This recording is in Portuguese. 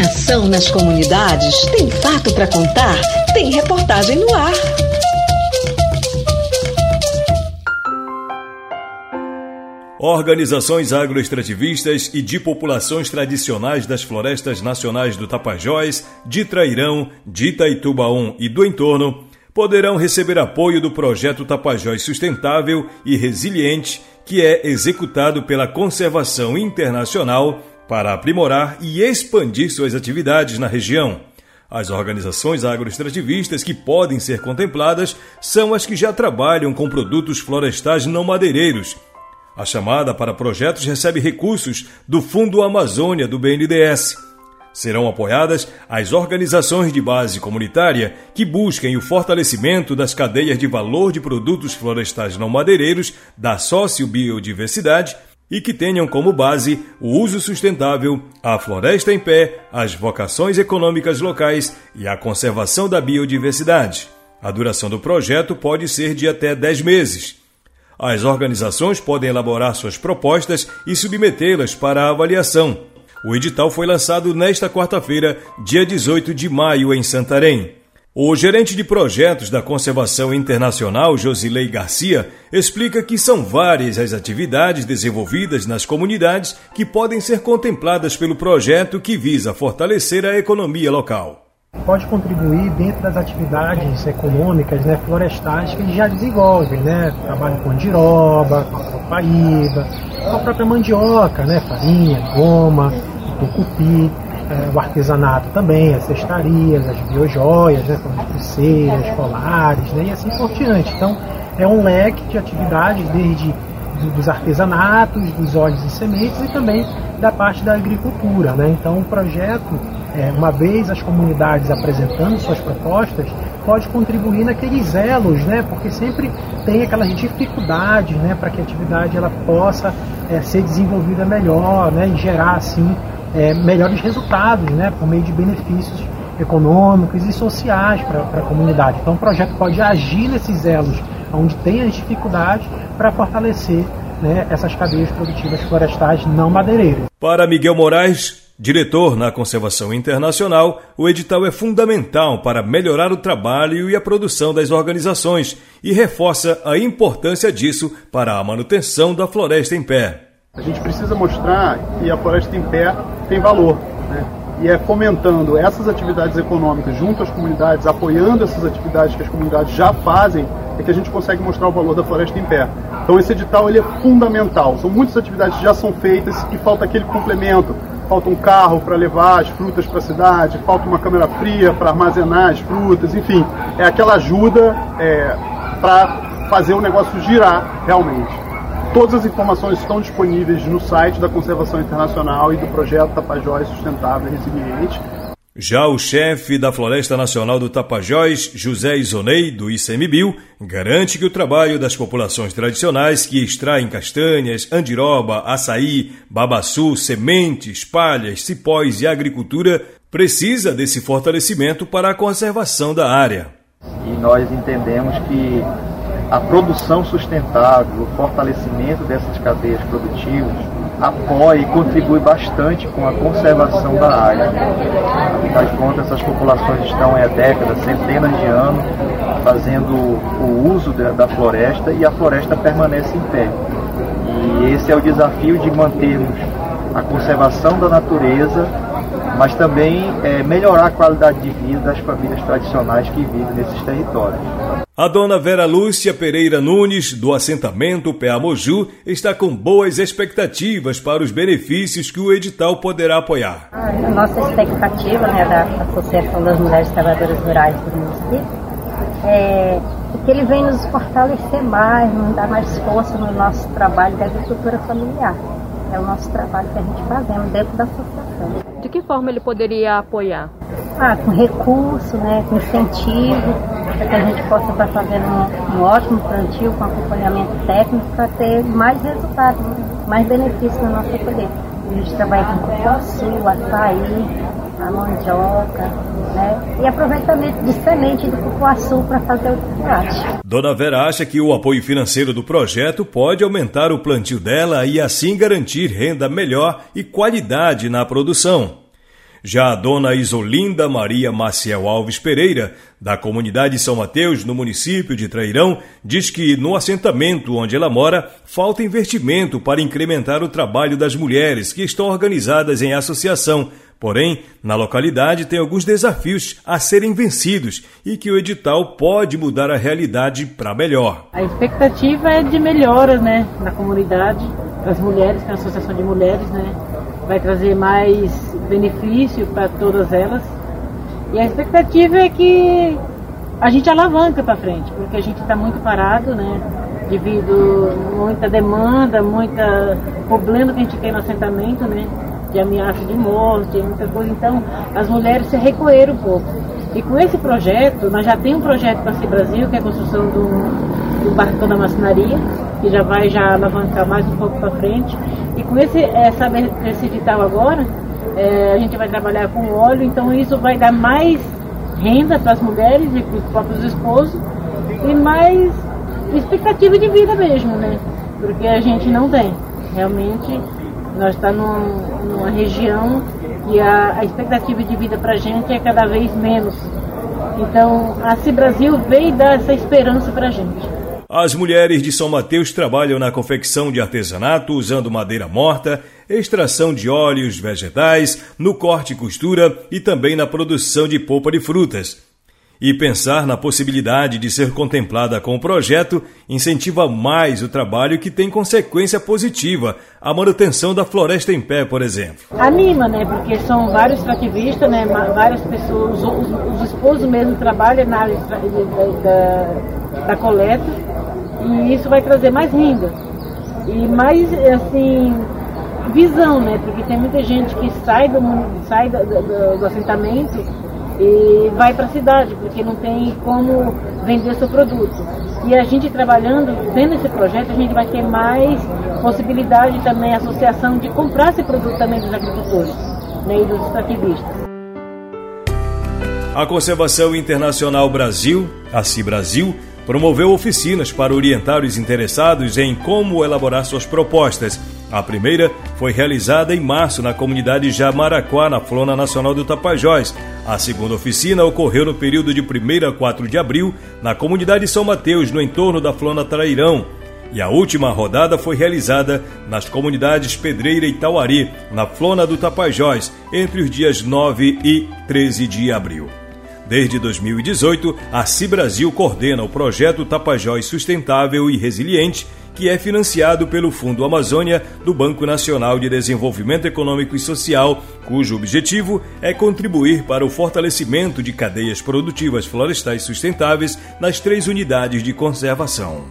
Ação nas comunidades? Tem fato para contar? Tem reportagem no ar. Organizações agroextrativistas e de populações tradicionais das florestas nacionais do Tapajós, de Trairão, de Itaitubaum e do entorno poderão receber apoio do projeto Tapajós Sustentável e Resiliente, que é executado pela Conservação Internacional para aprimorar e expandir suas atividades na região. As organizações agroextrativistas que podem ser contempladas são as que já trabalham com produtos florestais não madeireiros. A chamada para projetos recebe recursos do Fundo Amazônia do BNDES. Serão apoiadas as organizações de base comunitária que busquem o fortalecimento das cadeias de valor de produtos florestais não madeireiros, da sociobiodiversidade e que tenham como base o uso sustentável, a floresta em pé, as vocações econômicas locais e a conservação da biodiversidade. A duração do projeto pode ser de até 10 meses. As organizações podem elaborar suas propostas e submetê-las para avaliação. O edital foi lançado nesta quarta-feira, dia 18 de maio, em Santarém. O gerente de projetos da Conservação Internacional, Josilei Garcia, explica que são várias as atividades desenvolvidas nas comunidades que podem ser contempladas pelo projeto que visa fortalecer a economia local. Pode contribuir dentro das atividades econômicas né, florestais que já desenvolvem, né? Trabalho com andiroba, com copaíba, com a própria mandioca, né? Farinha, goma, tucupi, é, o artesanato também, as cestarias, as biojoias, né, como as pulseiras, colares, né, e assim por diante. Então, é um leque de atividades, desde dos artesanatos, dos óleos e sementes e também da parte da agricultura. Né? Então, o projeto, é, uma vez as comunidades apresentando suas propostas, pode contribuir naqueles elos, né? porque sempre tem aquelas dificuldades né? para que a atividade ela possa é, ser desenvolvida melhor né? e gerar assim é, melhores resultados, né, por meio de benefícios econômicos e sociais para a comunidade. Então o projeto pode agir nesses elos onde tem as dificuldades para fortalecer né, essas cadeias produtivas florestais não madeireiras. Para Miguel Moraes, diretor na Conservação Internacional, o edital é fundamental para melhorar o trabalho e a produção das organizações e reforça a importância disso para a manutenção da floresta em pé. A gente precisa mostrar que a floresta em pé tem valor. Né? E é fomentando essas atividades econômicas junto às comunidades, apoiando essas atividades que as comunidades já fazem, é que a gente consegue mostrar o valor da floresta em pé. Então esse edital ele é fundamental. São muitas atividades que já são feitas e falta aquele complemento. Falta um carro para levar as frutas para a cidade, falta uma câmera fria para armazenar as frutas, enfim, é aquela ajuda é, para fazer o negócio girar realmente. Todas as informações estão disponíveis no site da Conservação Internacional e do projeto Tapajós Sustentável e Resiliente. Já o chefe da Floresta Nacional do Tapajós, José Isonei, do ICMBio, garante que o trabalho das populações tradicionais que extraem castanhas, andiroba, açaí, babaçu, sementes, palhas, cipós e agricultura precisa desse fortalecimento para a conservação da área. E nós entendemos que a produção sustentável, o fortalecimento dessas cadeias produtivas apoia e contribui bastante com a conservação da área. Afinal de contas, essas populações estão há décadas, centenas de anos, fazendo o uso da floresta e a floresta permanece em pé. E esse é o desafio de mantermos a conservação da natureza, mas também é, melhorar a qualidade de vida das famílias tradicionais que vivem nesses territórios. A dona Vera Lúcia Pereira Nunes, do assentamento Peamoju, está com boas expectativas para os benefícios que o edital poderá apoiar. A nossa expectativa né, da Associação das Mulheres Trabalhadoras Rurais do município é que ele vem nos fortalecer mais, nos dar mais força no nosso trabalho da agricultura familiar. É o nosso trabalho que a gente fazemos dentro da associação. De que forma ele poderia apoiar? Ah, com recurso, né, com incentivo, para que a gente possa estar fazendo um, um ótimo plantio com acompanhamento técnico para ter mais resultados, mais benefícios na nossa colheita. A gente trabalha com cupuaçu, açaí, a mandioca, né? E aproveitamento de semente do cupuaçu para fazer o chocolate. Dona Vera acha que o apoio financeiro do projeto pode aumentar o plantio dela e assim garantir renda melhor e qualidade na produção. Já a dona Isolinda Maria Maciel Alves Pereira, da comunidade São Mateus, no município de Trairão, diz que no assentamento onde ela mora falta investimento para incrementar o trabalho das mulheres que estão organizadas em associação. Porém, na localidade tem alguns desafios a serem vencidos e que o edital pode mudar a realidade para melhor. A expectativa é de melhoras né, na comunidade, das mulheres, que é Associação de Mulheres, né, vai trazer mais benefício para todas elas. E a expectativa é que a gente alavanca para frente, porque a gente está muito parado, né? Devido muita demanda, muita problema que a gente tem no assentamento, né? De ameaça de morte, muita coisa. Então, as mulheres se recolheram um pouco. E com esse projeto, nós já temos um projeto para a Brasil, que é a construção do, do da maçonaria, que já vai já alavancar mais um pouco para frente. E com esse, essa, esse edital agora, é, a gente vai trabalhar com óleo, então isso vai dar mais renda para as mulheres e para os próprios esposos e mais expectativa de vida mesmo, né? Porque a gente não tem. Realmente, nós estamos tá numa região e a, a expectativa de vida para a gente é cada vez menos. Então, a CI Brasil veio dar essa esperança para a gente. As mulheres de São Mateus trabalham na confecção de artesanato usando madeira morta, extração de óleos vegetais, no corte e costura e também na produção de polpa de frutas. E pensar na possibilidade de ser contemplada com o projeto incentiva mais o trabalho que tem consequência positiva, a manutenção da floresta em pé, por exemplo. Anima, né? Porque são vários extrativistas, né? Várias pessoas, os, os esposos mesmo trabalham na área da, da, da coleta e isso vai trazer mais renda e mais, assim, visão, né? Porque tem muita gente que sai do, sai do, do, do assentamento e vai para a cidade, porque não tem como vender seu produto. E a gente trabalhando, vendo esse projeto, a gente vai ter mais possibilidade também, associação, de comprar esse produto também dos agricultores né, e dos extrativistas. A Conservação Internacional Brasil, a CI Brasil, promoveu oficinas para orientar os interessados em como elaborar suas propostas. A primeira foi realizada em março na comunidade Jamaraquá, na Flona Nacional do Tapajós. A segunda oficina ocorreu no período de 1 a 4 de abril na comunidade São Mateus, no entorno da Flona Trairão. E a última rodada foi realizada nas comunidades Pedreira e Tauari, na Flona do Tapajós, entre os dias 9 e 13 de abril. Desde 2018, a Cibrasil coordena o projeto Tapajós Sustentável e Resiliente, que é financiado pelo Fundo Amazônia do Banco Nacional de Desenvolvimento Econômico e Social, cujo objetivo é contribuir para o fortalecimento de cadeias produtivas florestais sustentáveis nas três unidades de conservação.